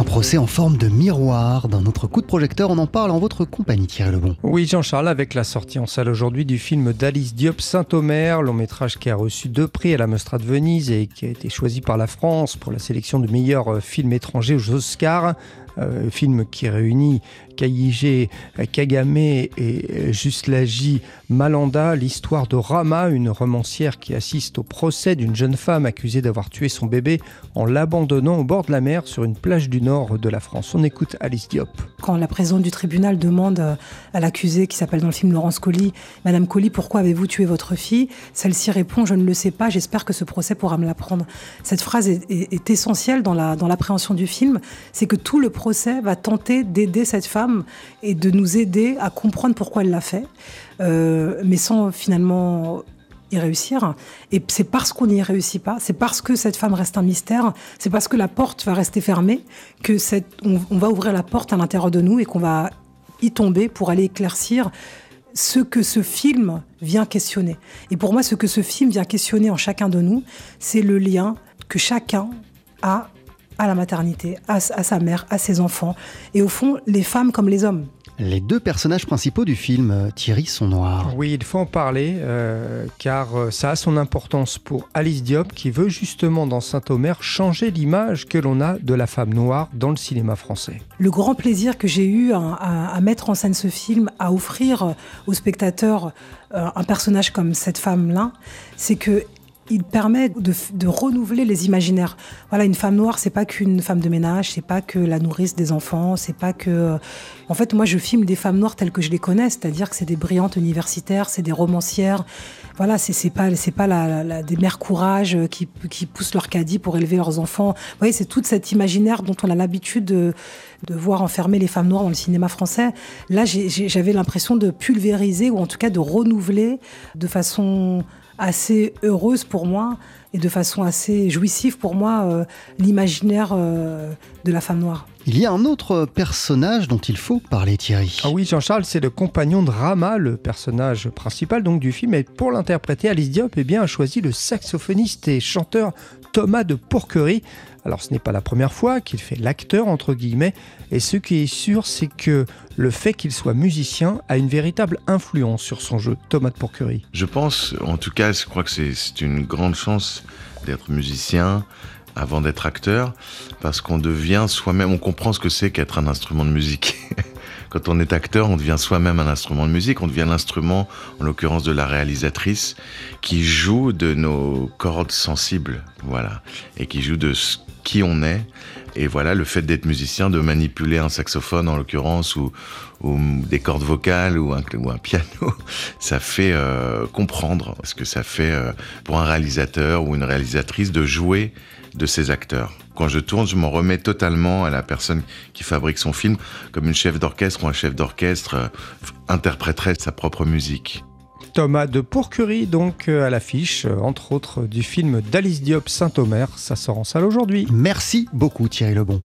Un procès en forme de miroir. D'un autre coup de projecteur, on en parle en votre compagnie, Thierry Lebon. Oui, Jean-Charles, avec la sortie en salle aujourd'hui du film d'Alice Diop Saint-Omer, long métrage qui a reçu deux prix à la Mostra de Venise et qui a été choisi par la France pour la sélection du meilleur euh, film étranger aux Oscars. Euh, film qui réunit Kaïgé, Kagame et euh, Justlaji Malanda, l'histoire de Rama, une romancière qui assiste au procès d'une jeune femme accusée d'avoir tué son bébé en l'abandonnant au bord de la mer sur une plage du nord de la France. On écoute Alice Diop. Quand la présidente du tribunal demande à l'accusée, qui s'appelle dans le film Laurence Colli, Madame Colli, pourquoi avez-vous tué votre fille? Celle-ci répond, je ne le sais pas, j'espère que ce procès pourra me l'apprendre. Cette phrase est, essentielle dans l'appréhension du film, c'est que tout le procès va tenter d'aider cette femme et de nous aider à comprendre pourquoi elle l'a fait, euh, mais sans finalement y réussir. Et c'est parce qu'on n'y réussit pas, c'est parce que cette femme reste un mystère, c'est parce que la porte va rester fermée, que cette, on, va ouvrir la porte à l'intérieur de nous et qu'on va y tomber pour aller éclaircir ce que ce film vient questionner. Et pour moi, ce que ce film vient questionner en chacun de nous, c'est le lien que chacun a à la maternité, à, sa mère, à ses enfants, et au fond, les femmes comme les hommes. Les deux personnages principaux du film, euh, Thierry, sont noirs. Oui, il faut en parler, euh, car euh, ça a son importance pour Alice Diop, qui veut justement dans Saint-Omer changer l'image que l'on a de la femme noire dans le cinéma français. Le grand plaisir que j'ai eu à, mettre en scène ce film, à offrir aux spectateurs un personnage comme cette femme-là, c'est que il permet de, renouveler les imaginaires. Voilà, une femme noire, c'est pas qu'une femme de ménage, c'est pas que la nourrice des enfants, c'est pas que. En fait, moi, je filme des femmes noires telles que je les connais, c'est-à-dire que c'est des brillantes universitaires, c'est des romancières. Voilà, c'est pas c'est pas la, des mères courage qui, qui poussent leur caddie pour élever leurs enfants. Vous voyez, c'est tout cet imaginaire dont on a l'habitude de, de voir enfermer les femmes noires dans le cinéma français. Là, j'avais l'impression de pulvériser ou en tout cas de renouveler de façon assez heureuse pour moi et de façon assez jouissive pour moi euh, l'imaginaire euh, de la femme noire. Il y a un autre personnage dont il faut parler, Thierry. Ah oui, Jean-Charles, c'est le compagnon de Rama, le personnage principal donc du film. Et pour l'interpréter, Alice Diop eh bien, a choisi le saxophoniste et chanteur Thomas de Pourquerie. Alors ce n'est pas la première fois qu'il fait l'acteur, entre guillemets, et ce qui est sûr, c'est que le fait qu'il soit musicien a une véritable influence sur son jeu, Thomas de Pourquerie. Je pense, en tout cas, je crois que c'est une grande chance d'être musicien avant d'être acteur, parce qu'on devient soi-même, on comprend ce que c'est qu'être un instrument de musique. Quand on est acteur, on devient soi-même un instrument de musique, on devient l'instrument, en l'occurrence de la réalisatrice, qui joue de nos cordes sensibles, voilà, et qui joue de qui on est. Et voilà, le fait d'être musicien, de manipuler un saxophone en l'occurrence, ou, des cordes vocales, ou un, piano, ça fait euh, comprendre ce que ça fait euh, pour un réalisateur ou une réalisatrice de jouer de ses acteurs. Quand je tourne, je m'en remets totalement à la personne qui fabrique son film, comme une chef d'orchestre ou un chef d'orchestre euh, interpréterait sa propre musique. Thomas de Pourcurie, donc euh, à l'affiche, euh, entre autres, du film d'Alice Diop Saint-Omer. Ça sort en salle aujourd'hui. Merci beaucoup Thierry Lebon.